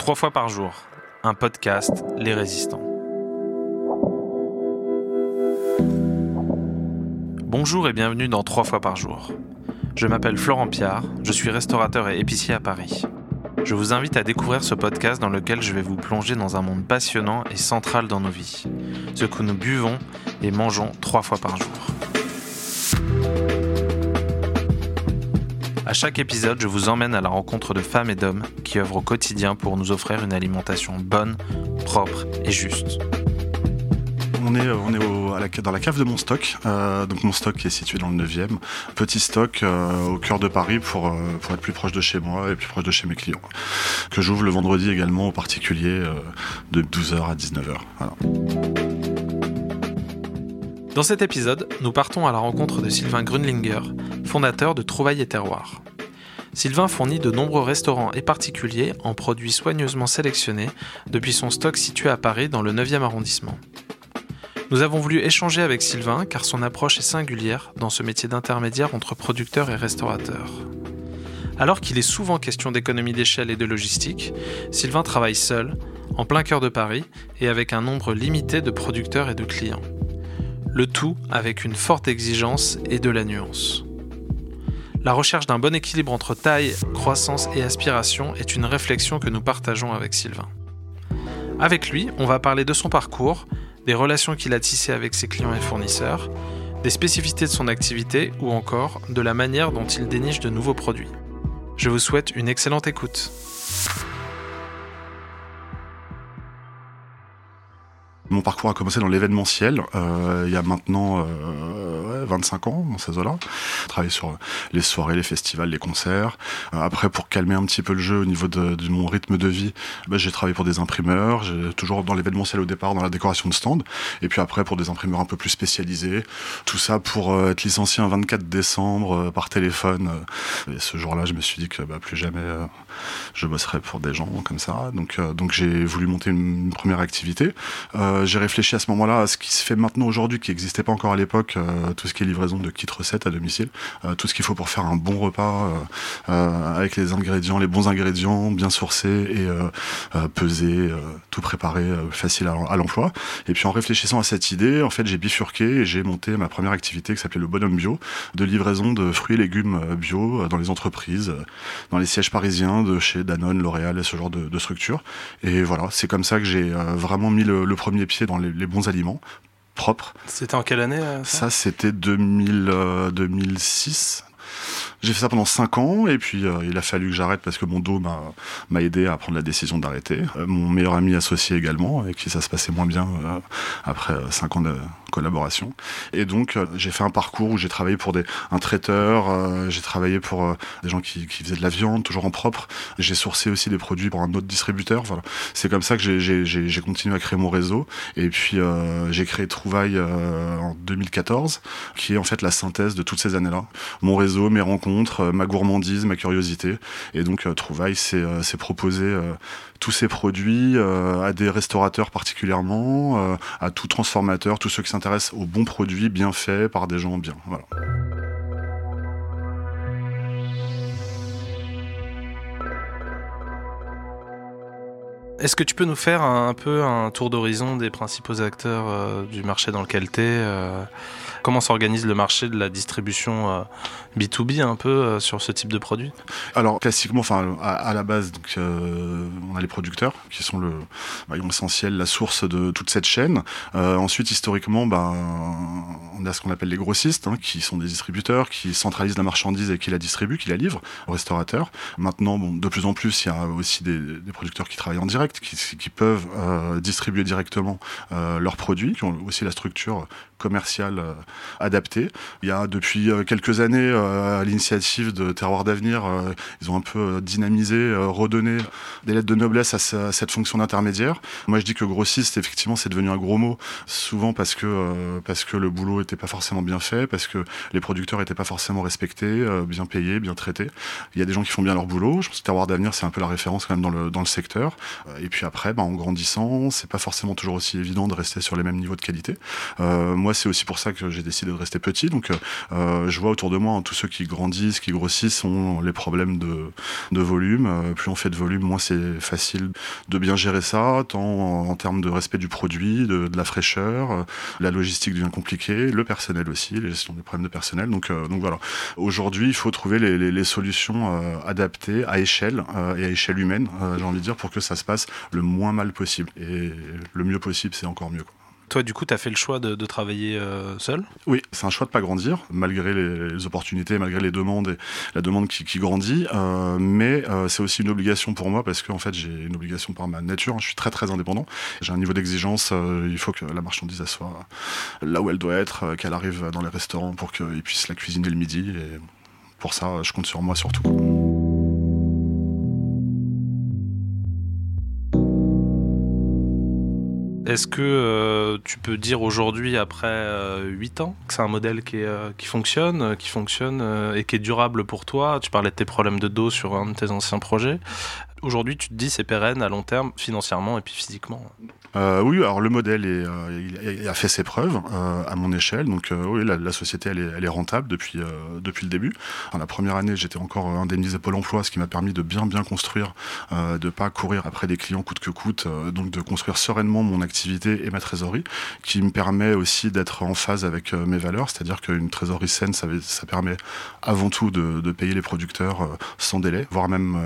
Trois fois par jour, un podcast Les Résistants. Bonjour et bienvenue dans Trois fois par jour. Je m'appelle Florent Piard, je suis restaurateur et épicier à Paris. Je vous invite à découvrir ce podcast dans lequel je vais vous plonger dans un monde passionnant et central dans nos vies, ce que nous buvons et mangeons trois fois par jour. À chaque épisode, je vous emmène à la rencontre de femmes et d'hommes qui œuvrent au quotidien pour nous offrir une alimentation bonne, propre et juste. On est, on est dans la cave de mon stock, euh, donc mon stock qui est situé dans le 9e. Petit stock euh, au cœur de Paris pour, euh, pour être plus proche de chez moi et plus proche de chez mes clients. Que j'ouvre le vendredi également aux particuliers de 12h à 19h. Dans cet épisode, nous partons à la rencontre de Sylvain Grunlinger, fondateur de Trouvailles et Terroirs. Sylvain fournit de nombreux restaurants et particuliers en produits soigneusement sélectionnés depuis son stock situé à Paris dans le 9e arrondissement. Nous avons voulu échanger avec Sylvain car son approche est singulière dans ce métier d'intermédiaire entre producteurs et restaurateurs. Alors qu'il est souvent question d'économie d'échelle et de logistique, Sylvain travaille seul, en plein cœur de Paris et avec un nombre limité de producteurs et de clients. Le tout avec une forte exigence et de la nuance. La recherche d'un bon équilibre entre taille, croissance et aspiration est une réflexion que nous partageons avec Sylvain. Avec lui, on va parler de son parcours, des relations qu'il a tissées avec ses clients et fournisseurs, des spécificités de son activité ou encore de la manière dont il déniche de nouveaux produits. Je vous souhaite une excellente écoute. Mon parcours a commencé dans l'événementiel euh, il y a maintenant euh, 25 ans dans ces eaux-là. Travaillé sur les soirées, les festivals, les concerts. Euh, après, pour calmer un petit peu le jeu au niveau de, mon rythme de vie, bah, j'ai travaillé pour des imprimeurs. Toujours dans l'événementiel au départ, dans la décoration de stand. Et puis après, pour des imprimeurs un peu plus spécialisés. Tout ça pour euh, être licencié un 24 décembre euh, par téléphone. Et ce jour-là, je me suis dit que bah, plus jamais je bosserais pour des gens comme ça. Donc, j'ai voulu monter une, première activité. Euh, j'ai réfléchi à ce moment-là à ce qui se fait maintenant aujourd'hui, qui n'existait pas encore à l'époque, euh, tout ce qui est livraison de kits recettes à domicile, euh, tout ce qu'il faut pour faire un bon repas avec les ingrédients, les bons ingrédients, bien sourcés et pesés, tout préparé, facile à, l'emploi. Et puis en réfléchissant à cette idée, en fait, j'ai bifurqué et j'ai monté ma première activité qui s'appelait le Bonhomme Bio, de livraison de fruits et légumes bio dans les entreprises, dans les sièges parisiens de chez Danone, L'Oréal et ce genre de, de structures. Et voilà, c'est comme ça que j'ai vraiment mis le, le premier pied dans les, les bons aliments propres. C'était en quelle année euh, Ça, ça c'était 2000, euh, 2006. J'ai fait ça pendant 5 ans et puis euh, il a fallu que j'arrête parce que mon dos m'a aidé à prendre la décision d'arrêter. Euh, mon meilleur ami associé également, avec qui ça se passait moins bien euh, après 5 ans de collaboration. Et donc j'ai fait un parcours où j'ai travaillé pour des, un traiteur, j'ai travaillé pour des gens qui, faisaient de la viande, toujours en propre. J'ai sourcé aussi des produits pour un autre distributeur. Voilà. C'est comme ça que j'ai continué à créer mon réseau. Et puis j'ai créé Trouvaille en 2014, qui est en fait la synthèse de toutes ces années-là. Mon réseau, mes rencontres, euh, ma gourmandise, ma curiosité. Et donc euh, Trouvaille, c'est euh, proposer tous ces produits à des restaurateurs particulièrement, à tout transformateur, tous ceux qui s'intéressent aux bons produits bien faits par des gens bien. Est-ce que tu peux nous faire un, peu un tour d'horizon des principaux acteurs euh, du marché dans lequel tu es euh, Comment s'organise le marché de la distribution euh, B2B un peu euh, sur ce type de produit? Alors classiquement, enfin à, la base, donc, euh, on a les producteurs qui sont le maillon essentiel, la source de toute cette chaîne. ensuite, historiquement, ben, on a ce qu'on appelle les grossistes, hein, qui sont des distributeurs, qui centralisent la marchandise et qui la distribuent, qui la livrent aux restaurateurs. Maintenant, bon, de plus en plus, il y a aussi des, producteurs qui travaillent en direct, qui peuvent distribuer directement leurs produits, qui ont aussi la structure commerciale adapté. Il y a depuis euh, quelques années, euh, à l'initiative de Terroir d'avenir, euh, ils ont un peu dynamisé, redonné des lettres de noblesse à, cette fonction d'intermédiaire. Moi, je dis que grossiste, effectivement, c'est devenu un gros mot, souvent parce que parce que le boulot était pas forcément bien fait, parce que les producteurs étaient pas forcément respectés, bien payés, bien traités. Il y a des gens qui font bien leur boulot. Je pense que Terroir d'avenir, c'est un peu la référence quand même dans le dans le secteur. Et puis après, bah, en grandissant, c'est pas forcément toujours aussi évident de rester sur les mêmes niveaux de qualité. Euh, moi, c'est aussi pour ça que j'ai décidé de rester petit. Donc, je vois autour de moi hein, tous ceux qui grandissent, qui grossissent, ont les problèmes de, volume. plus on fait de volume, moins c'est facile de bien gérer ça, tant en, termes de respect du produit, de, la fraîcheur. la logistique devient compliquée, le personnel aussi, les gestion des problèmes de personnel. Donc, donc voilà. Aujourd'hui, il faut trouver les, solutions adaptées à échelle et à échelle humaine, j'ai envie de dire, pour que ça se passe le moins mal possible. Et le mieux possible, c'est encore mieux. Toi, du coup, tu as fait le choix de, travailler euh, seul? Oui, c'est un choix de pas grandir, malgré les, opportunités, malgré les demandes et la demande qui, grandit. Euh, mais euh, c'est aussi une obligation pour moi parce qu'en fait, j'ai une obligation par ma nature. Hein. je suis très très indépendant. J'ai un niveau d'exigence. il faut que la marchandise soit là où elle doit être, qu'elle arrive dans les restaurants pour qu'ils puissent la cuisiner le midi. Et pour ça, je compte sur moi surtout. Est-ce que euh, tu peux dire aujourd'hui, après 8 euh, ans, que c'est un modèle qui, euh, qui fonctionne, qui fonctionne et qui est durable pour toi? Tu parlais de tes problèmes de dos sur un de tes anciens projets. Aujourd'hui, tu te dis c'est pérenne à long terme, financièrement et puis physiquement euh, Oui, alors le modèle euh, a fait ses preuves euh, à mon échelle. Donc oui, la, société elle est, rentable depuis depuis le début. En la première année, j'étais encore indemnisé Pôle Emploi, ce qui m'a permis de bien bien construire, de pas courir après des clients coûte que coûte, donc de construire sereinement mon activité et ma trésorerie, qui me permet aussi d'être en phase avec mes valeurs, c'est-à-dire qu'une trésorerie saine, ça, permet avant tout de, de payer les producteurs sans délai, voire même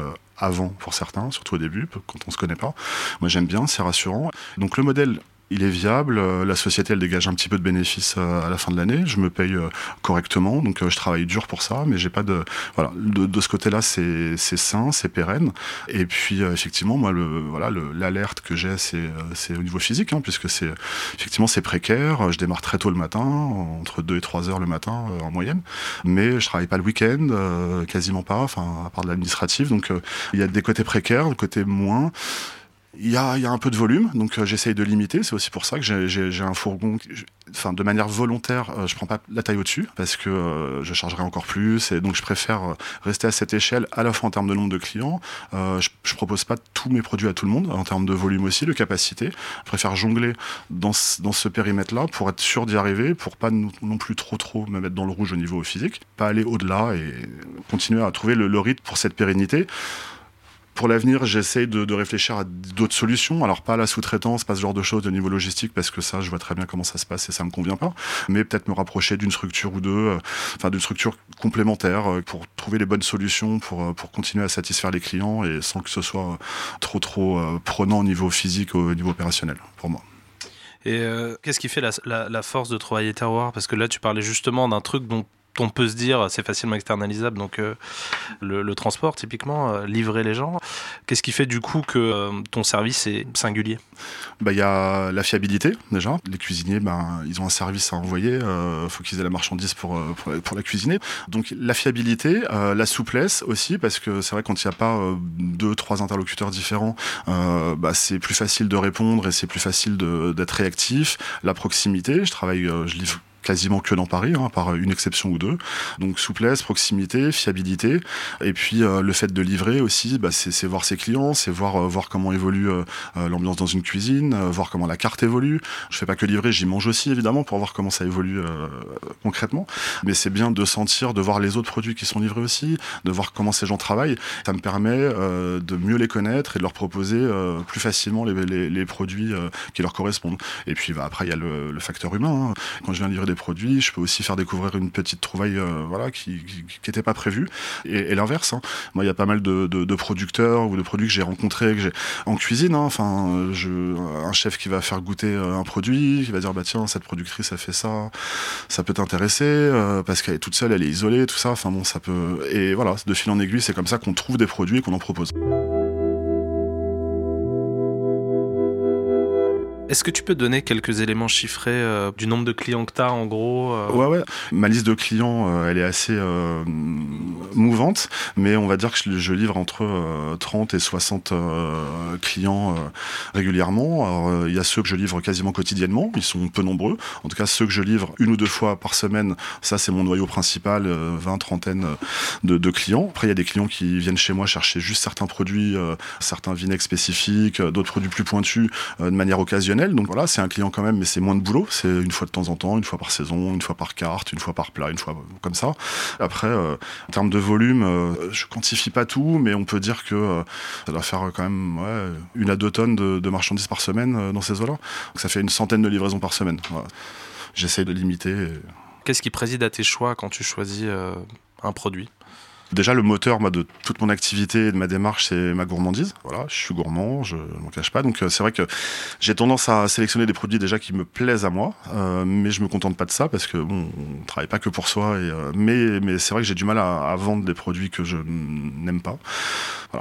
avant pour certains, surtout au début, quand on se connaît pas. Moi j'aime bien, c'est rassurant. Donc le modèle il est viable, euh, la société elle dégage un petit peu de bénéfices euh, à la fin de l'année, je me paye euh, correctement, donc je travaille dur pour ça, mais j'ai pas de voilà. De, ce côté-là c'est c'est sain, c'est pérenne. Et puis effectivement moi le voilà l'alerte que j'ai c'est c'est au niveau physique hein, puisque c'est effectivement c'est précaire, je démarre très tôt le matin, entre 2 et 3 heures le matin en moyenne, mais je travaille pas le week-end, quasiment pas, enfin à part de l'administratif, donc il y a des côtés précaires, des côtés moins. Il y a, il y a un peu de volume, donc euh, j'essaye de limiter. C'est aussi pour ça que j'ai un fourgon. Enfin, de manière volontaire, euh, je prends pas la taille au-dessus parce que euh, je chargerai encore plus. Et donc, je préfère rester à cette échelle, à la fois en termes de nombre de clients. Je, je propose pas tous mes produits à tout le monde, en termes de volume aussi, de capacité. Je préfère jongler dans ce, dans ce périmètre-là pour être sûr d'y arriver, pour pas non plus trop trop me mettre dans le rouge au niveau physique, pas aller au-delà et continuer à trouver le, le rythme pour cette pérennité. Pour l'avenir, j'essaie de, réfléchir à d'autres solutions. Alors pas la sous-traitance, pas ce genre de choses de niveau logistique, parce que ça, je vois très bien comment ça se passe et ça me convient pas. Mais peut-être me rapprocher d'une structure ou deux, euh, enfin d'une structure complémentaire euh, pour trouver les bonnes solutions pour euh, pour continuer à satisfaire les clients et sans que ce soit trop trop prenant au niveau physique, au niveau opérationnel pour moi. Et qu'est-ce qui fait la, la, force de travailler terroir? Parce que là, tu parlais justement d'un truc dont on peut se dire c'est facilement externalisable, donc euh, le, transport typiquement, euh, livrer les gens. Qu'est-ce qui fait du coup que euh, ton service est singulier? Bah, Il y a la fiabilité déjà. Les cuisiniers, ben, ils ont un service à envoyer, il euh, faut qu'ils aient la marchandise pour, euh, pour, la cuisiner. Donc la fiabilité, euh, la souplesse aussi, parce que c'est vrai quand il n'y a pas deux, trois interlocuteurs différents, bah, c'est plus facile de répondre et c'est plus facile d'être réactif. La proximité, je travaille, je livre quasiment que dans Paris, hein, par une exception ou deux. Donc souplesse, proximité, fiabilité, et puis euh, le fait de livrer aussi, bah, c'est voir ses clients, c'est voir euh, voir comment évolue euh, euh l'ambiance dans une cuisine, euh, voir comment la carte évolue. Je fais pas que livrer, j'y mange aussi évidemment pour voir comment ça évolue euh, concrètement. Mais c'est bien de sentir, de voir les autres produits qui sont livrés aussi, de voir comment ces gens travaillent. Ça me permet de mieux les connaître et de leur proposer plus facilement les, les, les produits qui leur correspondent. Et puis bah, après il y a le, le facteur humain. Hein. Quand je viens livrer des produits. Je peux aussi faire découvrir une petite trouvaille euh, voilà, qui n'était pas prévue. Et, l'inverse. Hein. Moi, il y a pas mal de, producteurs ou de produits que j'ai rencontrés que en cuisine. Hein. Enfin, je, un chef qui va faire goûter euh, un produit, qui va dire bah tiens cette productrice a fait ça, ça peut t'intéresser euh, parce qu'elle est toute seule, elle est isolée, tout ça. Enfin bon, ça peut. Et voilà, de fil en aiguille, c'est comme ça qu'on trouve des produits et qu'on en propose. Est-ce que tu peux donner quelques éléments chiffrés euh, du nombre de clients que tu as en gros euh... Ouais, ouais. Ma liste de clients, euh, elle est assez mouvante, mais on va dire que je, je livre entre 30 et 60 clients régulièrement. Il y a ceux que je livre quasiment quotidiennement, ils sont peu nombreux. En tout cas, ceux que je livre une ou deux fois par semaine, ça c'est mon noyau principal, 20, trentaine de, de, clients. Après, il y a des clients qui viennent chez moi chercher juste certains produits, certains vinaigres spécifiques, d'autres produits plus pointus de manière occasionnelle Donc voilà, c'est un client quand même, mais c'est moins de boulot. C'est une fois de temps en temps, une fois par saison, une fois par carte, une fois par plat, une fois comme ça. Après, euh, en termes de volume, euh, je quantifie pas tout, mais on peut dire que euh, ça doit faire quand même une à deux tonnes de, marchandises par semaine dans ces eaux-là. Donc ça fait une centaine de livraisons par semaine. J'essaie de limiter. Qu'est-ce qui préside à tes choix quand tu choisis un produit? Déjà, le moteur de toute mon activité et de ma démarche, c'est ma gourmandise. Voilà, je suis gourmand, je ne m'en cache pas. Donc, euh, c'est vrai que j'ai tendance à sélectionner des produits déjà qui me plaisent à moi, euh, mais je me contente pas de ça parce que bon, on travaille pas que pour soi. Euh, mais c'est vrai que j'ai du mal à, vendre des produits que je n'aime pas.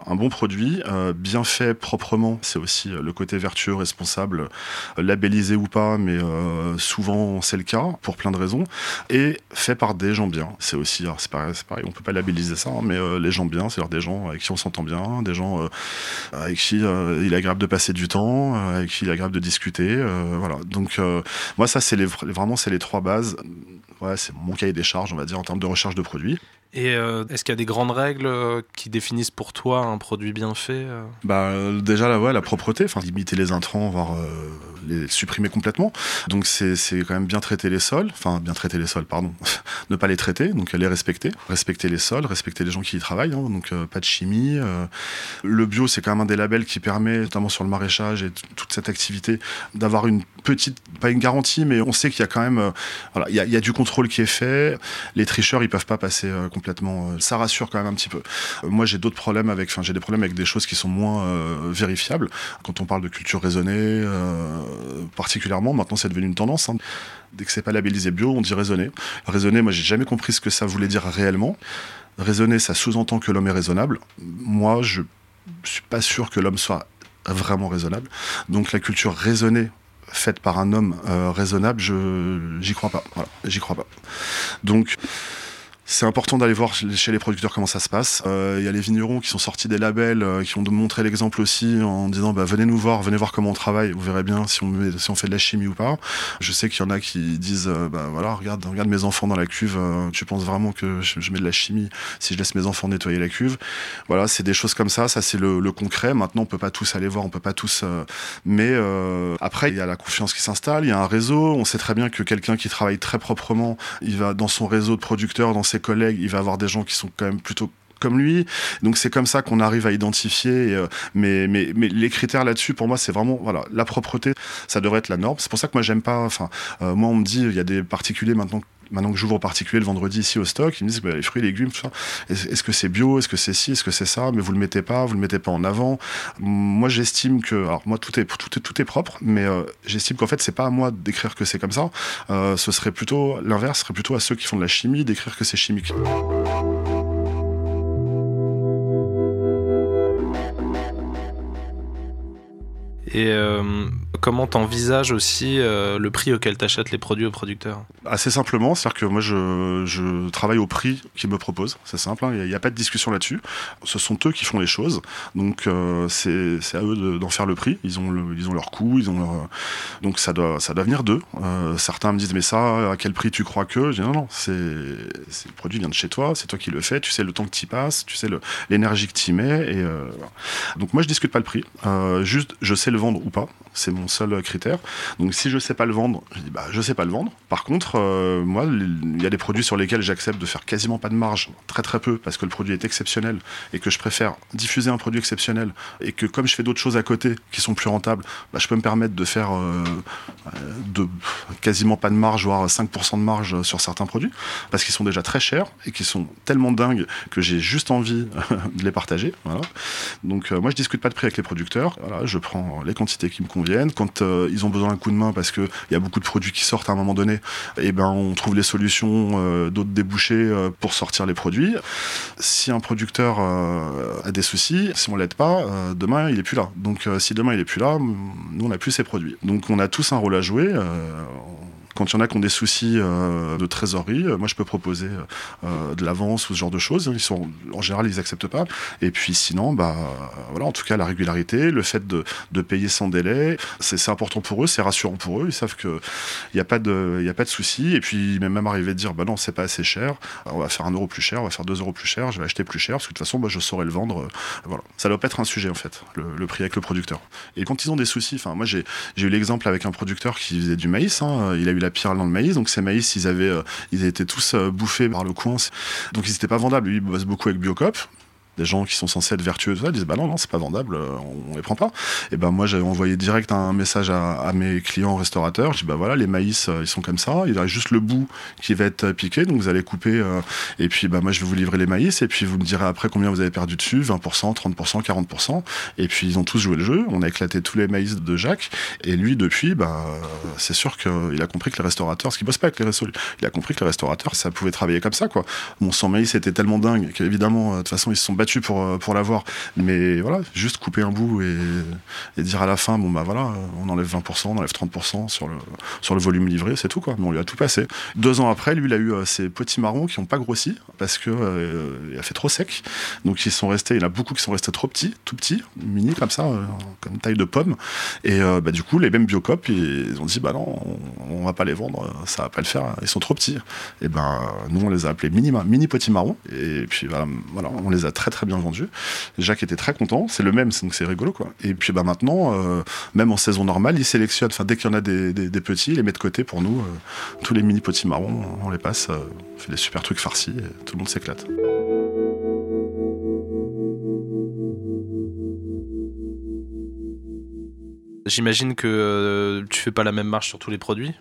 Un bon produit, bien fait proprement, c'est aussi le côté vertueux, responsable, labellisé ou pas, mais souvent c'est le cas pour plein de raisons. Et fait par des gens bien. C'est aussi, c'est pareil, pareil, on peut pas labelliser ça Hein, mais euh, les gens bien, c'est-à-dire des gens avec qui on s'entend bien, des gens euh, avec qui euh, il est agréable de passer du temps, avec qui il est agréable de discuter. voilà. Donc moi, ça, c'est vraiment c'est les trois bases. Ouais, c'est mon cahier des charges, on va dire, en termes de recherche de produits. Et est-ce qu'il y a des grandes règles qui définissent pour toi un produit bien fait Bah déjà la ouais, la propreté, enfin limiter les intrants, voire les supprimer complètement. Donc c'est quand même bien traiter les sols, enfin bien traiter les sols, pardon, ne pas les traiter, donc les respecter, respecter les sols, respecter les gens qui y travaillent, hein, donc euh, pas de chimie. Euh. Le bio, c'est quand même un des labels qui permet, notamment sur le maraîchage et toute cette activité, d'avoir une petite, pas une garantie, mais on sait qu'il y a quand même, euh, voilà, il y a, du contrôle qui est fait. Les tricheurs, ils peuvent pas passer complètement. ça rassure quand même un petit peu. moi, j'ai d'autres problèmes avec, enfin, j'ai des problèmes avec des choses qui sont moins vérifiables. Quand on parle de culture raisonnée, particulièrement, maintenant, c'est devenu une tendance. Hein. Dès que c'est pas labellisé bio, on dit raisonner. Raisonner, moi, j'ai jamais compris ce que ça voulait dire réellement. Raisonner, ça sous-entend que l'homme est raisonnable. Moi, je suis pas sûr que l'homme soit vraiment raisonnable. Donc la culture raisonnée faite par un homme euh, raisonnable, je j'y crois pas. Voilà, j'y crois pas. Donc c'est important d'aller voir chez les producteurs comment ça se passe. Euh, il y a les vignerons qui sont sortis des labels, euh, qui ont montré l'exemple aussi en disant bah, venez nous voir, venez voir comment on travaille, vous verrez bien si on, met, si on fait de la chimie ou pas. Je sais qu'il y en a qui disent euh, bah voilà regarde regarde mes enfants dans la cuve, tu penses vraiment que je, mets de la chimie si je laisse mes enfants nettoyer la cuve? Voilà c'est des choses comme ça, ça c'est le, le, concret. Maintenant on peut pas tous aller voir, on peut pas tous, mais après il y a la confiance qui s'installe, il y a un réseau. On sait très bien que quelqu'un qui travaille très proprement, il va dans son réseau de producteurs, dans ses collègues, il va avoir des gens qui sont quand même plutôt comme lui. Donc c'est comme ça qu'on arrive à identifier. Euh, mais, mais, mais les critères là-dessus, pour moi, c'est vraiment voilà la propreté. Ça devrait être la norme. C'est pour ça que moi j'aime pas. Enfin, euh, moi on me dit il y a des particuliers maintenant maintenant que j'ouvre au particulier le vendredi ici au stock, ils me disent bah, les fruits et légumes, est-ce que c'est bio, est-ce que c'est ci, est-ce que c'est ça, mais vous le mettez pas, vous le mettez pas en avant. Moi, j'estime que, alors moi, tout est tout est, tout est propre, mais euh, j'estime qu'en fait, c'est pas à moi d'écrire que c'est comme ça. Euh, ce serait plutôt l'inverse, serait plutôt à ceux qui font de la chimie d'écrire que c'est chimique. Et euh, comment t'envisages aussi euh, le prix auquel t'achètes les produits aux producteurs Assez simplement, c'est-à-dire que moi je, je, travaille au prix qu'ils me proposent, c'est simple, hein, il n'y a, pas de discussion là-dessus. Ce sont eux qui font les choses, donc euh, c'est à eux d'en faire le prix. Ils ont, ils ont leur coût, ils ont leur... donc ça doit, ça doit venir d'eux. Euh, certains me disent mais ça, à quel prix tu crois que Je dis non non, c'est le produit vient de chez toi, c'est toi qui le fais, tu sais le temps que tu y passes, tu sais l'énergie que tu y mets. Et, donc moi je discute pas le prix, juste je sais le vendre ou pas, c'est mon seul critère. Donc si je sais pas le vendre, je dis bah sais pas le vendre. Par contre, euh, moi, il y a des produits sur lesquels j'accepte de faire quasiment pas de marge, très très peu, parce que le produit est exceptionnel et que je préfère diffuser un produit exceptionnel et que comme je fais d'autres choses à côté qui sont plus rentables, bah, je peux me permettre de faire euh, de quasiment pas de marge, voire 5% de marge sur certains produits, parce qu'ils sont déjà très chers et qui sont tellement dingues que j'ai juste envie de les partager. Voilà. Donc euh, moi, je discute pas de prix avec les producteurs. Voilà, je prends les quantités qui me conviennent. Quand euh, ils ont besoin d'un coup de main parce qu'il y a beaucoup de produits qui sortent à un moment donné, eh ben on trouve les solutions, euh, d'autres débouchés euh, pour sortir les produits. Si un producteur a des soucis, si on l'aide pas, demain il est plus là. Donc si demain il est plus là, nous on n'a plus ces produits. Donc on a tous un rôle à jouer Quand il y en a qui ont des soucis de trésorerie, moi je peux proposer de l'avance ou ce genre de choses. Ils sont, en général, ils acceptent pas. Et puis sinon, bah voilà, en tout cas la régularité, le fait de, de payer sans délai, c'est important pour eux, c'est rassurant pour eux. Ils savent que il n'y a pas de, il a pas de souci. Et puis même même arrivé de dire, bah non, c'est pas assez cher. On va faire un euro plus cher, on va faire deux euros plus cher. Je vais acheter plus cher parce que de toute façon, bah, je saurais le vendre. voilà, ça doit pas être un sujet en fait, le, prix avec le producteur. Et quand ils ont des soucis, enfin moi j'ai eu l'exemple avec un producteur qui faisait du maïs. Hein. il a eu la pire dans le maïs, donc ces maïs, ils avaient, euh, ils étaient tous euh, bouffés par le coin. Donc ils n'étaient pas vendables. Lui, il bosse beaucoup avec Biocop des gens qui sont censés être vertueux, tout ça, disent bah non, non, c'est pas vendable, euh, on, les prend pas. Et ben moi j'avais envoyé direct un message à, mes clients restaurateurs, je dis bah voilà, les maïs euh, ils sont comme ça, il y a juste le bout qui va être piqué, donc vous allez couper, euh, et puis bah moi je vais vous livrer les maïs, et puis vous me direz après combien vous avez perdu dessus, 20%, 30%, 40%, et puis ils ont tous joué le jeu, on a éclaté tous les maïs de Jacques, et lui depuis, bah c'est sûr qu'il a compris que les restaurateurs, ce qui bosse pas avec les restos, il a compris que les restaurateurs ça pouvait travailler comme ça quoi. Mon sang maïs était tellement dingue qu'évidemment de toute façon ils se sont pour, euh, pour l'avoir. Mais voilà, juste couper un bout et, dire à la fin, bon bah voilà, on enlève 20%, on enlève 30% sur le, sur le volume livré, c'est tout quoi. Mais on lui a tout passé. Deux ans après, lui, il a eu euh, ses petits marrons qui n'ont pas grossi parce que euh, il a fait trop sec. Donc ils sont restés, il y en a beaucoup qui sont restés trop petits, tout petits, mini comme ça, comme taille de pomme. Et bah, du coup, les mêmes biocop, ils ont dit, bah non, on, va pas les vendre, ça va pas le faire, ils sont trop petits. Et ben, nous, on les a appelés mini, mini petits marrons. Et puis voilà, on les a très très bien vendus Jacques était très content, c'est le même, donc c'est rigolo quoi. Et puis bah maintenant, euh, même en saison normale, il sélectionne, enfin dès qu'il y en a des, petits, il les met de côté pour nous. Euh, tous les mini petits marrons, on les passe, euh, on fait des super trucs farcis, et tout le monde s'éclate. J'imagine que tu fais pas la même marche sur tous les produits,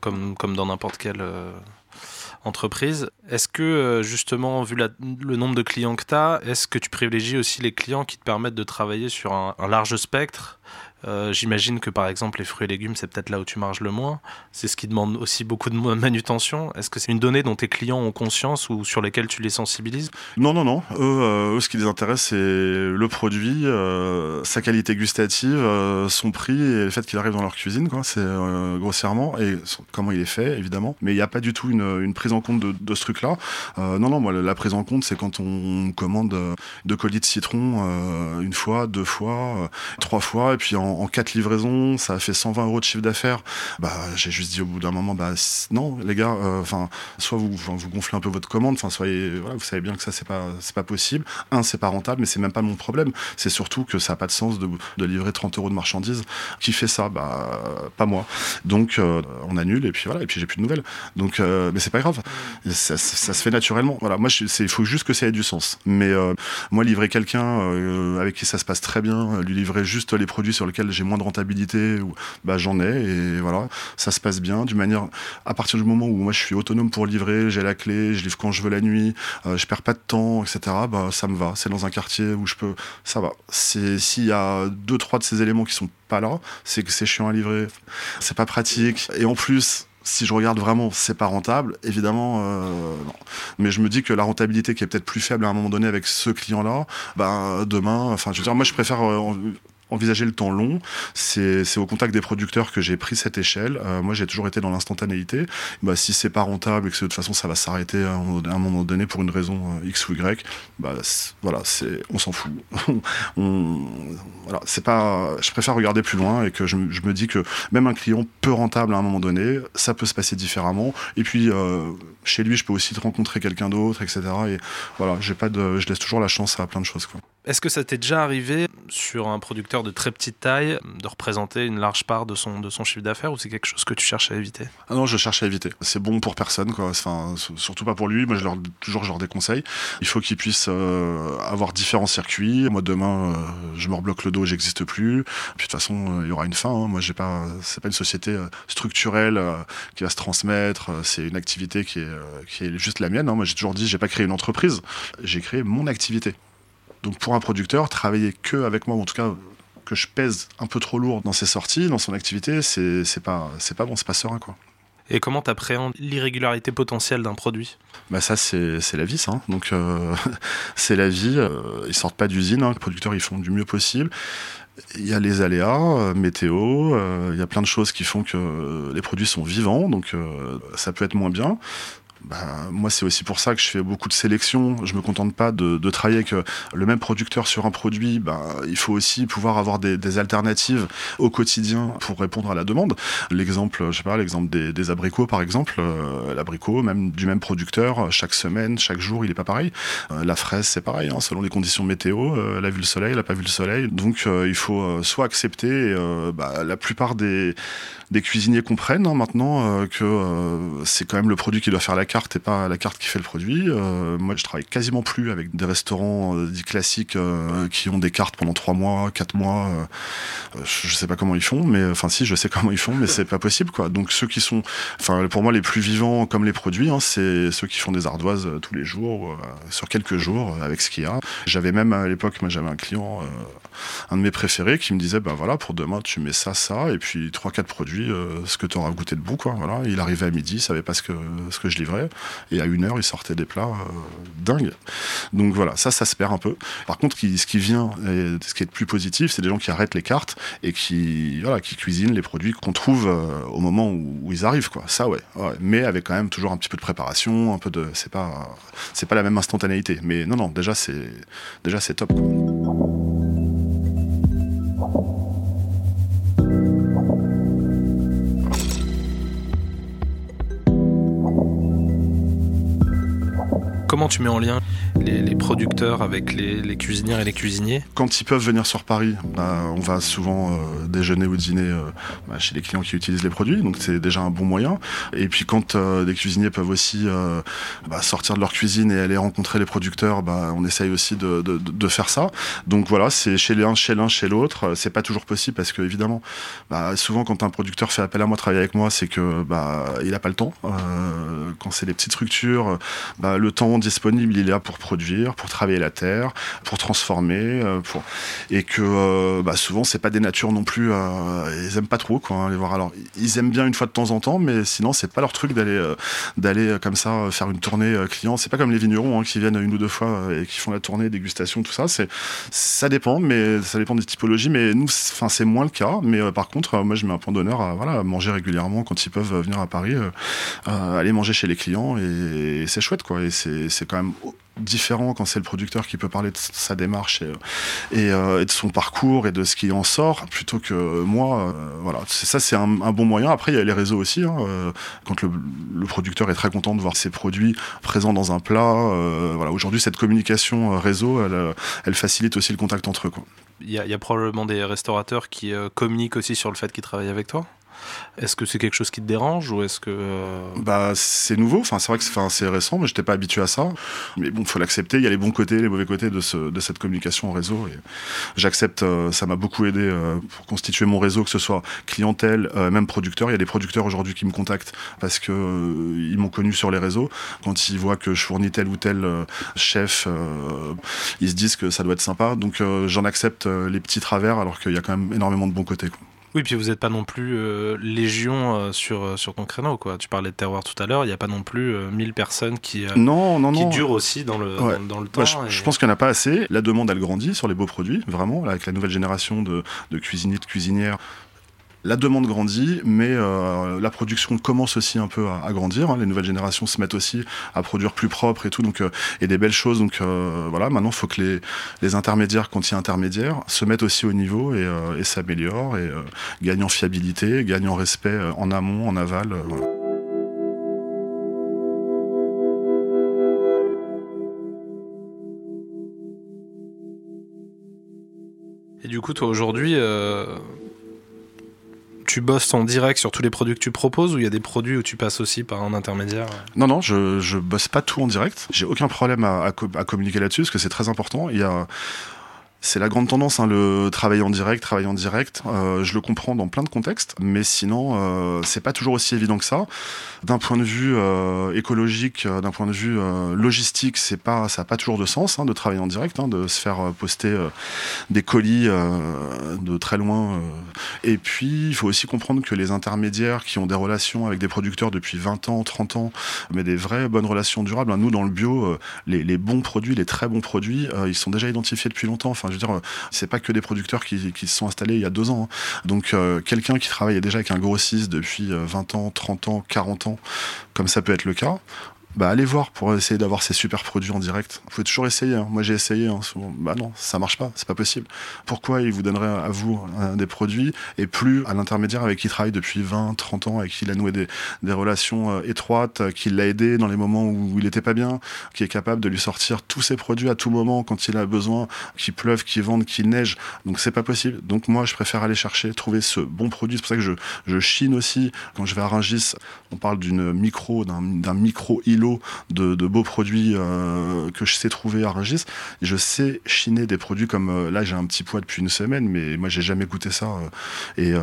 comme, comme dans n'importe quel entreprise. Est-ce que, euh, justement, vu le nombre de clients que tu as, est-ce que tu privilégies aussi les clients qui te permettent de travailler sur un large spectre euh, j'imagine que par exemple les fruits et légumes, c'est peut-être là où tu marges le moins. C'est ce qui demande aussi beaucoup de manutention. Est-ce que c'est une donnée dont tes clients ont conscience ou sur lesquelles tu les sensibilises? Non, non, non. Euh, eux, ce qui les intéresse, c'est le produit, euh, sa qualité gustative, son prix et le fait qu'il arrive dans leur cuisine. C'est grossièrement et comment il est fait, évidemment. Mais il n'y a pas du tout une, prise en compte de, ce truc-là. non, non, moi, la prise en compte, c'est quand on commande deux colis de citron une fois, deux fois, trois fois, et puis en en, 4 livraisons, ça a fait 120 euros de chiffre d'affaires. Bah, j'ai juste dit au bout d'un moment, bah non, les gars, euh, enfin, soit vous, vous gonflez un peu votre commande, enfin, soyez, vous savez bien que ça c'est pas, c'est pas possible. Un, c'est pas rentable, mais c'est même pas mon problème. C'est surtout que ça a pas de sens de, livrer 30 euros de marchandises. Qui fait ça? Bah, pas moi. Donc, euh, on annule et puis voilà, et puis j'ai plus de nouvelles. Donc, euh, mais c'est pas grave. Ça, se fait naturellement. Voilà, moi, il faut juste que ça ait du sens. Mais moi, livrer quelqu'un avec qui ça se passe très bien, lui livrer juste les produits sur lesquels j'ai moins de rentabilité, ou bah, j'en ai et voilà, ça se passe bien. D'une manière, à partir du moment où moi je suis autonome pour livrer, j'ai la clé, je livre quand je veux la nuit, euh, je perds pas de temps, etc. Bah ça me va. C'est dans un quartier où je peux, ça va. C'est s'il y a deux trois de ces éléments qui sont pas là, c'est que c'est chiant à livrer, c'est pas pratique et en plus si je regarde vraiment, c'est pas rentable, évidemment, euh. Mais je me dis que la rentabilité qui est peut-être plus faible à un moment donné avec ce client-là, bah, demain, enfin, je veux dire, moi, je préfère euh, envisager le temps long. C'est au contact des producteurs que j'ai pris cette échelle. Euh, moi, j'ai toujours été dans l'instantanéité. Bah, si c'est pas rentable et que de toute façon ça va s'arrêter à, un moment donné pour une raison euh, X ou Y, bah, voilà, on s'en fout. on, voilà, c'est pas, je préfère regarder plus loin et que je, je, me dis que même un client peu rentable à un moment donné, ça peut se passer différemment. Et puis, euh, chez lui, je peux aussi rencontrer quelqu'un d'autre, etc. Et voilà, j'ai pas de, je laisse toujours la chance à plein de choses. Quoi. Est-ce que ça t'est déjà arrivé sur un producteur de très petite taille de représenter une large part de son, de son chiffre d'affaires ou c'est quelque chose que tu cherches à éviter? Ah Non, je cherche à éviter. C'est bon pour personne, quoi. Enfin, surtout pas pour lui. Moi, je leur, toujours, je leur déconseille. Il faut qu'il puisse euh, avoir différents circuits. Moi, demain, euh, je me rebloque le dos, j'existe plus. Puis de toute façon, euh, il y aura une fin. Hein. Moi, j'ai pas, c'est pas une société structurelle qui va se transmettre. C'est une activité qui est, qui est juste la mienne. Hein. Moi, j'ai toujours dit, j'ai pas créé une entreprise. J'ai créé mon activité. Donc pour un producteur, travailler que avec moi, ou en tout cas que je pèse un peu trop lourd dans ses sorties, dans son activité, c'est pas, c'est pas bon, c'est pas serein quoi. Et comment tu appréhendes l'irrégularité potentielle d'un produit? Bah ça c'est la vie ça. Hein. Donc euh, c'est la vie. Euh, ils sortent pas d'usine. Hein. Les producteurs ils font du mieux possible. Il y a les aléas, euh, météo, euh, il y a plein de choses qui font que les produits sont vivants, donc ça peut être moins bien bah, moi, c'est aussi pour ça que je fais beaucoup de sélections. Je me contente pas de, travailler avec euh, le même producteur sur un produit. Bah, il faut aussi pouvoir avoir des, alternatives au quotidien pour répondre à la demande. L'exemple, je sais pas, l'exemple des, abricots, par exemple. Euh, L'abricot, même du même producteur, chaque semaine, chaque jour, il est pas pareil. Euh, la fraise, c'est pareil, hein, selon les conditions météo. Euh, elle a vu le soleil, elle a pas vu le soleil. Donc, euh, il faut soit accepter. Bah, la plupart des, des cuisiniers comprennent hein, maintenant que c'est quand même le produit qui doit faire la carte et pas la carte qui fait le produit. Euh, moi, je travaille quasiment plus avec des restaurants euh, dits classiques euh, qui ont des cartes pendant 3 mois, 4 mois. je sais pas comment ils font, mais enfin si, je sais comment ils font, mais c'est pas possible quoi. Donc ceux qui sont, enfin pour moi les plus vivants comme les produits, hein, c'est ceux qui font des ardoises tous les jours, sur quelques jours avec ce qu'il y a. J'avais même à l'époque, moi j'avais un client, un de mes préférés, qui me disait bah voilà pour demain tu mets ça, ça et puis trois quatre produits, ce que tu auras goûté de bon quoi. Voilà, il arrivait à midi, il savait pas ce que ce que je livrais et à une heure, il sortait des plats euh, dingues. Donc voilà, ça, ça se perd un peu. Par contre, ce qui vient, et ce qui est le plus positif, c'est des gens qui arrêtent les cartes et qui, voilà, qui cuisinent les produits qu'on trouve euh, au moment où, ils arrivent, quoi. Ça, ouais, Mais avec quand même toujours un petit peu de préparation, un peu de, c'est pas, c'est pas la même instantanéité. Mais non, non, déjà, c'est, déjà, c'est top, Comment tu mets en lien les, producteurs avec les, les, cuisinières et les cuisiniers Quand ils peuvent venir sur Paris, bah, on va souvent euh, déjeuner ou dîner euh, bah, chez les clients qui utilisent les produits, donc c'est déjà un bon moyen. Et puis quand euh, des cuisiniers peuvent aussi bah, sortir de leur cuisine et aller rencontrer les producteurs, on essaye aussi de, faire ça. Donc voilà, c'est chez l'un, chez l'un, chez l'autre. C'est pas toujours possible parce que évidemment, souvent quand un producteur fait appel à moi, travailler avec moi, c'est que bah, il a pas le temps. quand c'est des petites structures, le temps disponible, il est là pour produire, pour travailler la terre, pour transformer, euh, et que euh, bah, souvent c'est pas des natures non plus, euh, ils aiment pas trop quoi, hein, les voir. Alors ils aiment bien une fois de temps en temps, mais sinon c'est pas leur truc d'aller d'aller comme ça faire une tournée client. C'est pas comme les vignerons hein, qui viennent une ou deux fois et qui font la tournée dégustation tout ça. C'est ça dépend, mais ça dépend des typologies. Mais nous, enfin c'est moins le cas. Mais par contre, moi je mets un point d'honneur à voilà manger régulièrement quand ils peuvent venir à Paris, aller manger chez les clients et, et c'est chouette quoi. Et c'est quand même différent quand c'est le producteur qui peut parler de sa démarche et, euh, et, de son parcours et de ce qui en sort plutôt que moi. Euh, voilà, ça c'est un, bon moyen. Après il y a les réseaux aussi. Hein, euh, quand le, producteur est très content de voir ses produits présents dans un plat. voilà, aujourd'hui cette communication réseau, elle, facilite aussi le contact entre eux. Il y, a probablement des restaurateurs qui communiquent aussi sur le fait qu'ils travaillent avec toi? Est-ce que c'est quelque chose qui te dérange ou est-ce que euh, Bah c'est nouveau. Enfin c'est vrai que c'est récent, mais j'étais pas habitué à ça. Mais bon, faut l'accepter. Il y a les bons côtés, les mauvais côtés de, ce, de cette communication en réseau. J'accepte. Euh, ça m'a beaucoup aidé euh, pour constituer mon réseau, que ce soit clientèle, même producteur. Il y a des producteurs aujourd'hui qui me contactent parce que ils m'ont connu sur les réseaux. Quand ils voient que je fournis tel ou tel chef, ils se disent que ça doit être sympa. Donc j'en accepte les petits travers, alors qu'il y a quand même énormément de bons côtés. Oui, puis vous n'êtes pas non plus euh, légion euh, sur, euh, sur ton créneau. Quoi. Tu parlais de terroir tout à l'heure, il n'y a pas non plus 1000 personnes qui, non, non, qui non. durent aussi dans le, dans, le temps. je, pense qu'il n'y en a pas assez. La demande, elle grandit sur les beaux produits, vraiment, avec la nouvelle génération de, de cuisiniers, de cuisinières la demande grandit, mais euh, la production commence aussi un peu à, grandir. Hein. Les nouvelles générations se mettent aussi à produire plus propre et tout, donc euh, et des belles choses. Donc euh, voilà, maintenant il faut que les, intermédiaires, quand il y a intermédiaires, se mettent aussi au niveau et, et s'améliorent et gagnent en fiabilité, gagnent en respect en amont, en aval. Et du coup, toi aujourd'hui, tu bosses en direct sur tous les produits que tu proposes ou il y a des produits où tu passes aussi par un intermédiaire? Non, non, je, je bosse pas tout en direct. J'ai aucun problème à, à, communiquer là-dessus parce que c'est très important. Il y a C'est la grande tendance, hein, le travail en direct, travail en direct. Euh, je le comprends dans plein de contextes, mais sinon, euh, c'est pas toujours aussi évident que ça. D'un point de vue euh, écologique, euh, d'un point de vue logistique, c'est pas, ça n'a pas toujours de sens hein, de travailler en direct, hein, de se faire poster des colis de très loin. Et puis, il faut aussi comprendre que les intermédiaires qui ont des relations avec des producteurs depuis 20 ans, 30 ans, mais des vraies bonnes relations durables. Nous, dans le bio, les, bons produits, les très bons produits, ils sont déjà identifiés depuis longtemps. Je veux dire, c'est pas que des producteurs qui, se sont installés il y a deux ans. Hein. Donc, euh, quelqu'un qui travaille déjà avec un grossiste depuis 20 ans, 30 ans, 40 ans, comme ça peut être le cas, bah allez voir pour essayer d'avoir ces super produits en direct. Vous pouvez toujours essayer. Hein. Moi j'ai essayé. Hein, souvent. Bah non, ça marche pas, c'est pas possible. Pourquoi il vous donnerait à vous des produits et plus à l'intermédiaire avec qui il travaille depuis 20, 30 ans, avec qui il a noué des, relations euh, étroites, euh, qui l'a aidé dans les moments où il était pas bien, qui est capable de lui sortir tous ses produits à tout moment quand il a besoin, qu'il pleuve, qu'il vende, qu'il neige. Donc c'est pas possible. Donc moi je préfère aller chercher, trouver ce bon produit. C'est pour ça que je, je chine aussi quand je vais à Rungis. On parle d'une micro, d'un micro îlot de, beaux produits euh, que je sais trouver à Rungis. Je sais chiner des produits comme euh, là, j'ai un petit poids depuis une semaine, mais moi, j'ai jamais goûté ça. Euh, et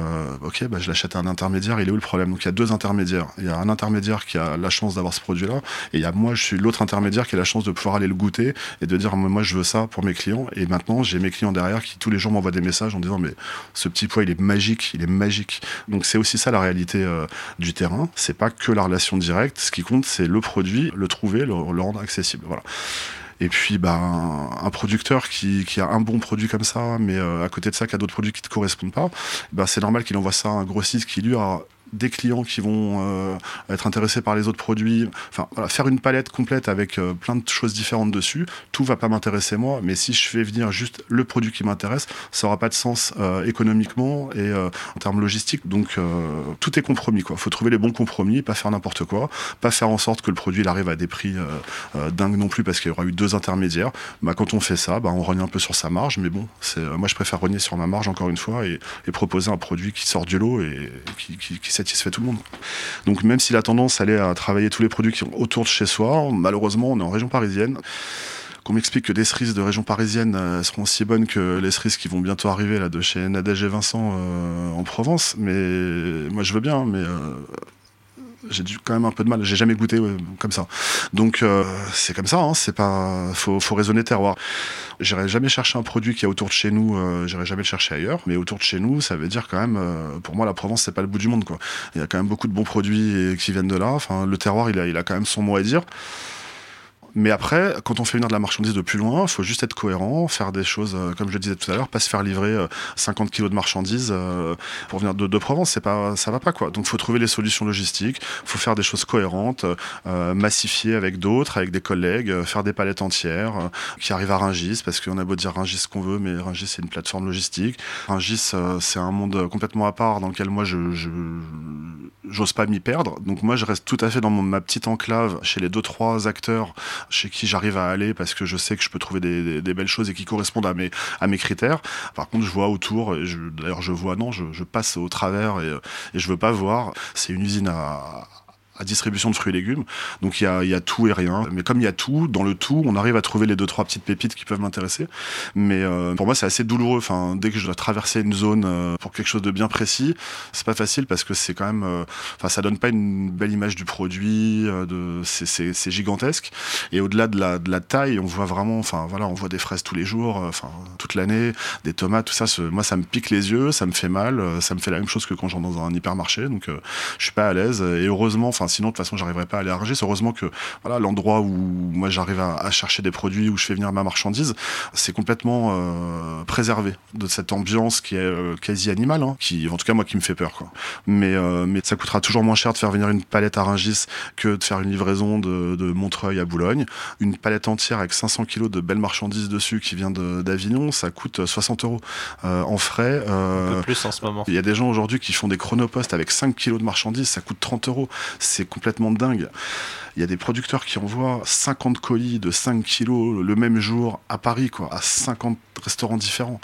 ok, bah, je l'achète à un intermédiaire. Il est où le problème? Donc il y a deux intermédiaires. Il y a un intermédiaire qui a la chance d'avoir ce produit-là, et il y a moi, je suis l'autre intermédiaire qui a la chance de pouvoir aller le goûter et de dire moi, je veux ça pour mes clients. Et maintenant, j'ai mes clients derrière qui tous les jours m'envoient des messages en disant mais ce petit poids, il est magique, il est magique. Donc c'est aussi ça la réalité du terrain. C'est pas que la relation directe. Ce qui compte, c'est le produit le trouver, le, rendre accessible. Voilà. Et puis, bah, un, producteur qui, a un bon produit comme ça, mais euh, à côté de ça, qui a d'autres produits qui ne te correspondent pas, bah, c'est normal qu'il envoie ça à un grossiste qui, lui, a des clients qui vont euh, être intéressés par les autres produits. Enfin, faire une palette complète avec euh, plein de choses différentes dessus. Tout va pas m'intéresser moi, mais si je fais venir juste le produit qui m'intéresse, ça aura pas de sens euh, économiquement et en termes logistiques. Donc tout est compromis quoi. Faut trouver les bons compromis, pas faire n'importe quoi, pas faire en sorte que le produit arrive à des prix dingues non plus parce qu'il y aura eu deux intermédiaires. Bah, quand on fait ça, bah, on rogne un peu sur sa marge, mais bon, moi je préfère rogner sur ma marge encore une fois et, proposer un produit qui sort du lot et qui, qui, qui satisfait tout le monde. Donc même si la tendance allait à travailler tous les produits qui sont autour de chez soi, malheureusement on est en région parisienne qu'on m'explique que des cerises de région parisienne euh, seront aussi bonnes que les cerises qui vont bientôt arriver là de chez Nadège et Vincent euh, en Provence. Mais moi je veux bien, mais euh, j'ai quand même un peu de mal. J'ai jamais goûté ouais, comme ça. Donc euh, c'est comme ça. Hein, c'est pas. Faut, faut raisonner terroir. J'irai jamais chercher un produit qui est autour de chez nous. Euh, J'irai jamais le chercher ailleurs. Mais autour de chez nous, ça veut dire quand même. Euh, pour moi, la Provence, c'est pas le bout du monde. Quoi. Il y a quand même beaucoup de bons produits qui viennent de là. Enfin, le terroir, il a, il a quand même son mot à dire. Mais après, quand on fait venir de la marchandise de plus loin, il faut juste être cohérent, faire des choses, euh, comme je le disais tout à l'heure, pas se faire livrer euh, 50 kilos de marchandises euh, pour venir de, Provence, c'est pas, ça va pas quoi. Donc, faut trouver les solutions logistiques, faut faire des choses cohérentes, euh, massifier avec d'autres, avec des collègues, euh, faire des palettes entières euh, qui arrivent à Ringis, parce qu'on a beau dire Ringis ce qu'on veut, mais Ringis c'est une plateforme logistique. Ringis c'est un monde complètement à part dans lequel moi je j'ose pas m'y perdre. Donc moi je reste tout à fait dans mon, ma petite enclave chez les deux trois acteurs chez qui j'arrive à aller parce que je sais que je peux trouver des, belles choses et qui correspondent à mes, à mes critères. Par contre, je vois autour, d'ailleurs je vois, non, je, je passe au travers et, et je veux pas voir. C'est une usine à, à distribution de fruits et légumes. Donc il y a, y a, tout et rien. Mais comme il y a tout, dans le tout, on arrive à trouver les deux trois petites pépites qui peuvent m'intéresser. Mais euh, pour moi, c'est assez douloureux. Enfin, dès que je dois traverser une zone euh, pour quelque chose de bien précis, c'est pas facile parce que c'est quand même, euh, enfin, ça donne pas une belle image du produit. Euh, de, c'est gigantesque. Et au-delà de la, de la taille, on voit vraiment, enfin voilà, on voit des fraises tous les jours, euh, enfin toute l'année, des tomates, tout ça. moi, ça me pique les yeux, ça me fait mal, euh, ça me fait la même chose que quand j'entre dans un hypermarché. Donc, je suis pas à l'aise. Et heureusement, sinon de toute façon j'arriverais pas à aller à Rungis. Heureusement que voilà l'endroit où moi j'arrive à, à, chercher des produits où je fais venir ma marchandise, c'est complètement euh, préservé de cette ambiance qui est euh, quasi animale, hein, qui en tout cas moi qui me fait peur quoi. Mais euh, mais ça coûtera toujours moins cher de faire venir une palette à Rungis que de faire une livraison de, de Montreuil à Boulogne. Une palette entière avec 500 kilos de belles marchandises dessus qui vient d'Avignon, ça coûte 60 euros en frais. Un peu plus en ce moment. Il y a des gens aujourd'hui qui font des chronopostes avec 5 kilos de marchandises, ça coûte 30 euros. C'est complètement dingue. Il y a des producteurs qui envoient 50 colis de 5 kilos le même jour à Paris, quoi, à 50 restaurants différents.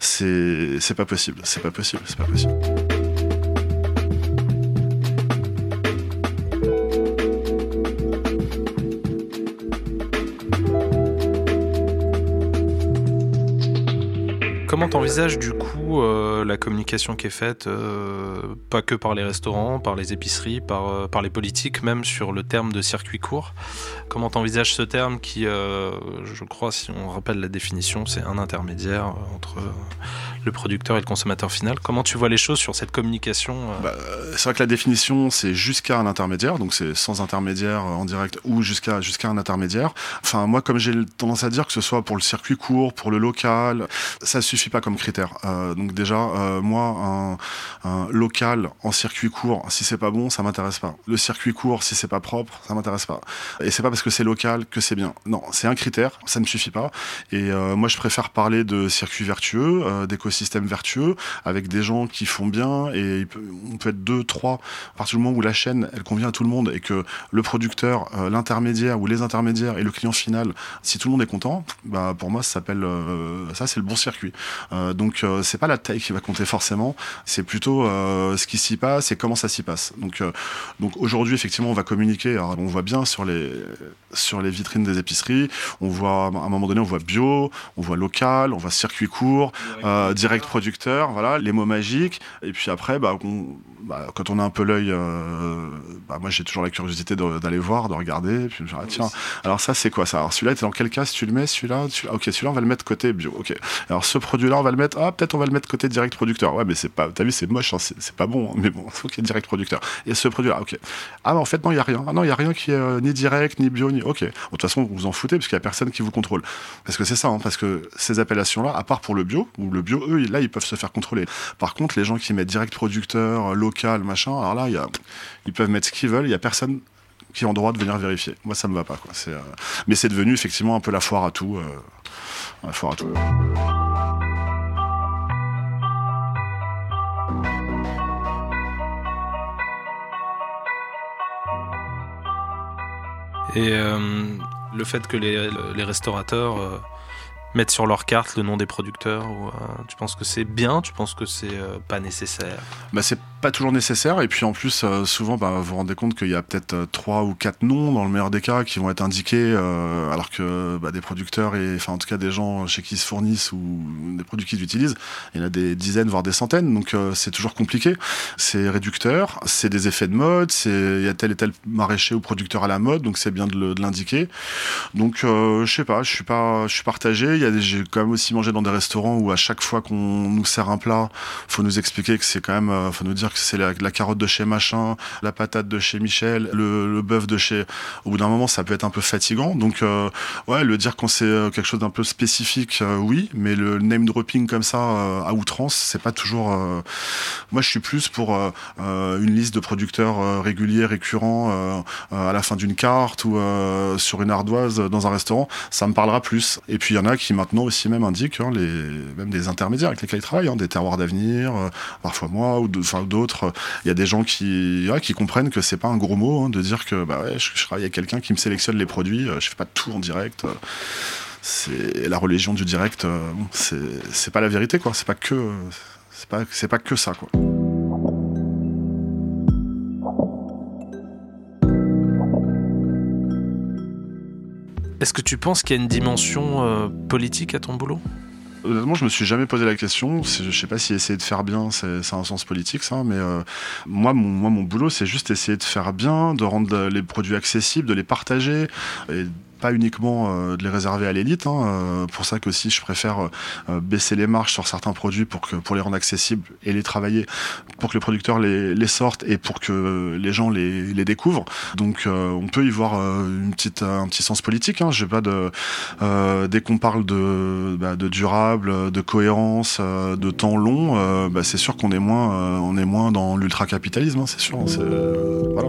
C'est pas possible, c'est pas possible, c'est pas possible. comment t'envisages du coup euh, la communication qui est faite, euh, pas que par les restaurants, par les épiceries, par, euh, par les politiques, même sur le terme de circuit court Comment t'envisages ce terme qui, je crois, si on rappelle la définition, c'est un intermédiaire entre le producteur et le consommateur final Comment tu vois les choses sur cette communication bah, C'est vrai que la définition, c'est jusqu'à un intermédiaire, donc c'est sans intermédiaire en direct ou jusqu'à un intermédiaire. Enfin, moi, comme j'ai tendance à dire que ce soit pour le circuit court, pour le local, ça suffit pas comme critère. Donc déjà, euh, moi, un, local en circuit court, si c'est pas bon, ça m'intéresse pas. Le circuit court, si c'est pas propre, ça m'intéresse pas. Et c'est pas parce que c'est local que c'est bien. Non, c'est un critère, ça ne suffit pas. Et euh, moi, je préfère parler de circuit vertueux, euh, d'écosystème vertueux, avec des gens qui font bien. Et on peut être deux, trois, à partir du moment où la chaîne, elle convient à tout le monde et que le producteur, l'intermédiaire ou les intermédiaires et le client final, si tout le monde est content, bah pour moi, ça s'appelle ça, c'est le bon circuit. Donc c'est pas la taille qui va compter forcément, c'est plutôt euh, ce qui s'y passe et comment ça s'y passe. Donc donc aujourd'hui effectivement on va communiquer. Alors, on voit bien sur les sur les vitrines des épiceries, on voit à un moment donné on voit bio, on voit local, on voit circuit court, direct producteur, voilà les mots magiques. Et puis après bah, bah quand on a un peu l'œil, bah, moi j'ai toujours la curiosité d'aller voir, de regarder. puis je tiens, alors ça c'est quoi ça? Alors celui-là, dans quel cas? Si tu le mets Celui-là, ok, celui-là on va le mettre côté bio. Ok. Alors ce produit-là, on va le mettre. Ah, peut-être on va le mettre côté direct producteur. Ouais, mais c'est pas. T'as vu, c'est moche, hein, c'est pas bon. Hein, mais bon, faut qu'il y ait direct producteur. Et ce produit-là, ok. Ah, mais en fait, non, il y a rien. Ah non, il y a rien qui est euh, ni direct, ni bio, ni. Ok. de toute façon, vous vous en foutez parce qu'il y a personne qui vous contrôle. Parce que c'est ça, hein, parce que ces appellations-là, à part pour le bio, ou le bio, eux, là, ils peuvent se faire contrôler. Par contre, les gens qui mettent direct producteur, local, machin, alors là, y a, ils peuvent mettre ce qu'ils veulent. Il y a personne qui ont droit de venir vérifier. Moi, ça me va pas. Quoi. Euh, Mais c'est devenu effectivement un peu la foire à tout. Euh... La foire à tout. Et euh, le fait que les, restaurateurs euh, mettre sur leur carte le nom des producteurs euh, Tu penses que c'est bien? Tu penses que c'est euh, pas nécessaire? Bah, pas toujours nécessaire. Et puis en plus, euh, souvent, bah, vous vous rendez compte qu'il y a peut-être trois ou quatre noms, dans le meilleur des cas, qui vont être indiqués, alors que bah, des producteurs, et enfin en tout cas des gens chez qui ils se fournissent ou des produits qu'ils utilisent, il y en a des dizaines, voire des centaines. Donc c'est toujours compliqué. C'est réducteur, c'est des effets de mode, il y a tel et tel maraîcher ou producteur à la mode, donc c'est bien de l'indiquer. Donc je sais pas, je suis pas, je suis partagé j'ai quand même aussi mangé dans des restaurants où à chaque fois qu'on nous sert un plat, faut nous expliquer que c'est quand même, euh, faut nous dire que c'est la, carotte de chez machin, la patate de chez Michel, le, bœuf de chez. Au bout d'un moment, ça peut être un peu fatigant. Donc, euh, ouais, le dire quand c'est euh, quelque chose d'un peu spécifique, oui, mais le name dropping comme ça à outrance, c'est pas toujours. Moi, je suis plus pour une liste de producteurs réguliers, récurrents à la fin d'une carte ou sur une ardoise dans un restaurant. Ça me parlera plus. Et puis, il y en a qui maintenant aussi même indiquent hein, les, même des intermédiaires avec lesquels ils travaillent, hein, des terroirs d'avenir, euh, parfois moi ou d'autres. Il y a des gens qui, comprennent que c'est pas un gros mot hein, de dire que bah ouais, je, travaille avec quelqu'un qui me sélectionne les produits, euh, je fais pas tout en direct. Euh, c'est la religion du direct, c'est pas la vérité quoi. C'est pas que c'est pas c'est pas que ça quoi. Est-ce que tu penses qu'il y a une dimension euh, politique à ton boulot? Honnêtement, je me suis jamais posé la question. Je sais pas si essayer de faire bien, c'est un sens politique, ça. Mais euh, moi, mon, moi, mon boulot, c'est juste essayer de faire bien, de rendre les produits accessibles, de les partager et pas uniquement euh, de les réserver à l'élite. Hein, euh, pour ça que aussi je préfère euh, baisser les marges sur certains produits pour que pour les rendre accessibles et les travailler pour que le producteur les, les sorte et pour que les gens les, les découvrent. Donc on peut y voir une petite un petit sens politique. Hein. J'ai pas dès qu'on parle de bah, de durable, de cohérence, de temps long, bah, c'est sûr qu'on est moins on est moins dans l'ultra capitalisme. Hein, c'est sûr. voilà.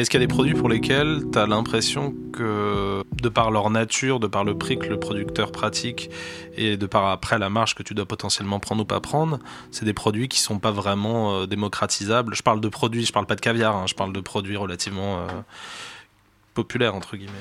Est-ce qu'il y a des produits pour lesquels tu as l'impression que, de par leur nature, de par le prix que le producteur pratique et de par après la marge que tu dois potentiellement prendre ou pas prendre, c'est des produits qui sont pas vraiment euh, démocratisables? Je parle de produits, je parle pas de caviar, hein, je parle de produits relativement euh, populaires, entre guillemets.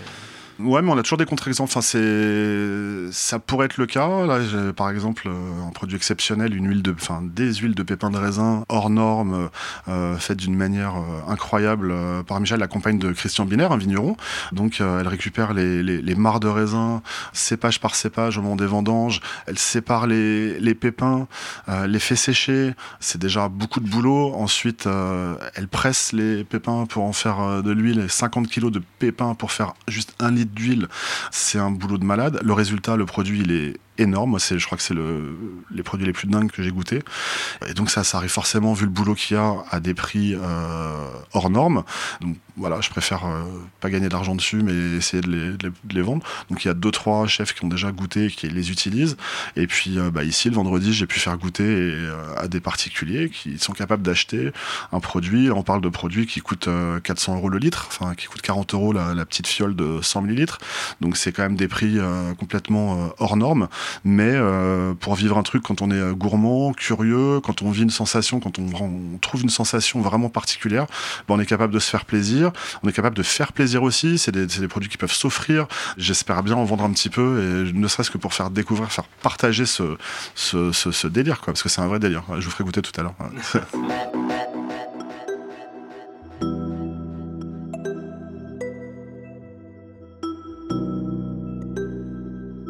Ouais, mais on a toujours des contre-exemples. Enfin, c'est, ça pourrait être le cas. Là, j'ai, par exemple, euh, un produit exceptionnel, une huile de, enfin, des huiles de pépins de raisin hors norme, euh, faites d'une manière euh, incroyable euh, par Michel, la compagne de Christian Binaire, un vigneron. Donc, euh, elle récupère les, les, les de raisin, cépage par cépage au moment des vendanges. Elle sépare les, les pépins, euh, les fait sécher. C'est déjà beaucoup de boulot. Ensuite, euh, elle presse les pépins pour en faire euh, de l'huile. Et 50 kilos de pépins pour faire juste un litre d'huile. C'est un boulot de malade. Le résultat, le produit, il est énorme. C'est, je crois que c'est le, les produits les plus dingues que j'ai goûté. Et donc ça, ça arrive forcément, vu le boulot qu'il y a, à des prix euh, hors normes. Donc voilà, je préfère euh, pas gagner d'argent dessus, mais essayer de les, de les, vendre. Donc il y a deux, trois chefs qui ont déjà goûté et qui les utilisent. Et puis euh, bah, ici, le vendredi, j'ai pu faire goûter euh, à des particuliers qui sont capables d'acheter un produit. On parle de produits qui coûtent euh, 400 euros le litre, enfin qui coûtent 40 euros la, la petite fiole de 100 millilitres. Donc c'est quand même des prix complètement hors normes. Mais euh, pour vivre un truc, quand on est euh, gourmand, curieux, quand on vit une sensation, quand on, trouve une sensation vraiment particulière, ben, on est capable de se faire plaisir. On est capable de faire plaisir aussi. C'est des, produits qui peuvent s'offrir. J'espère bien en vendre un petit peu, et ne serait-ce que pour faire découvrir, faire partager ce, délire, parce que c'est un vrai délire. Je vous ferai goûter tout à l'heure.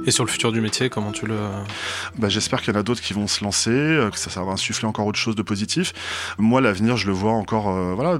Et sur le futur du métier, comment tu le... Bah, J'espère qu'il y en a d'autres qui vont se lancer, euh, que ça, va insuffler encore autre chose de positif. Moi, l'avenir, je le vois encore, euh, voilà,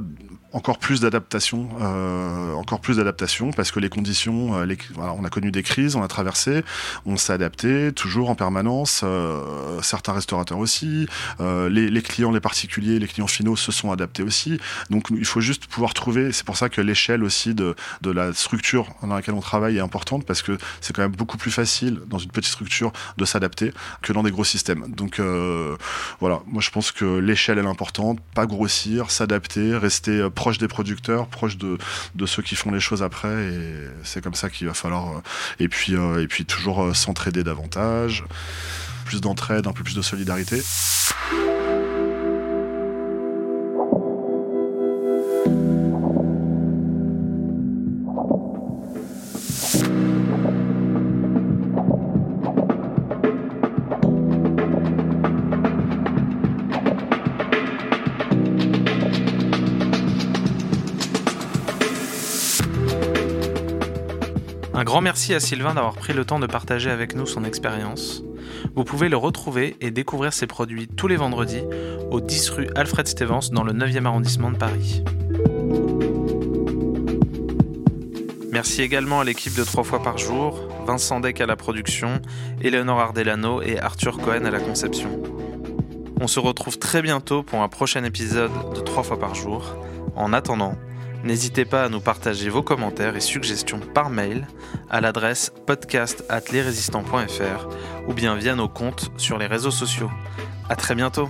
encore plus d'adaptation, euh, encore plus d'adaptation, parce que les conditions, euh, les, voilà, on a connu des crises, on a traversé, on s'est adapté toujours en permanence. Euh, certains restaurateurs aussi, euh, les, les, clients, les particuliers, les clients finaux se sont adaptés aussi. Donc il faut juste pouvoir trouver. C'est pour ça que l'échelle aussi de, de la structure dans laquelle on travaille est importante, parce que c'est quand même beaucoup plus facile dans une petite structure de s'adapter que dans des gros systèmes. Donc euh, voilà, moi je pense que l'échelle est importante, pas grossir, s'adapter, rester proche des producteurs, proche de, ceux qui font les choses après, et c'est comme ça qu'il va falloir. Euh, et puis, euh, et puis toujours euh, s'entraider davantage, plus d'entraide, un peu plus de solidarité. Merci à Sylvain d'avoir pris le temps de partager avec nous son expérience. Vous pouvez le retrouver et découvrir ses produits tous les vendredis au 10 rue Alfred Stevens dans le 9e arrondissement de Paris. Merci également à l'équipe de 3 fois par jour, Vincent Deck à la production, Eleonore Ardelano et Arthur Cohen à la conception. On se retrouve très bientôt pour un prochain épisode de 3 fois par jour. En attendant, N'hésitez pas à nous partager vos commentaires et suggestions par mail à l'adresse podcast@lesrésistants.fr ou bien via nos comptes sur les réseaux sociaux. À très bientôt.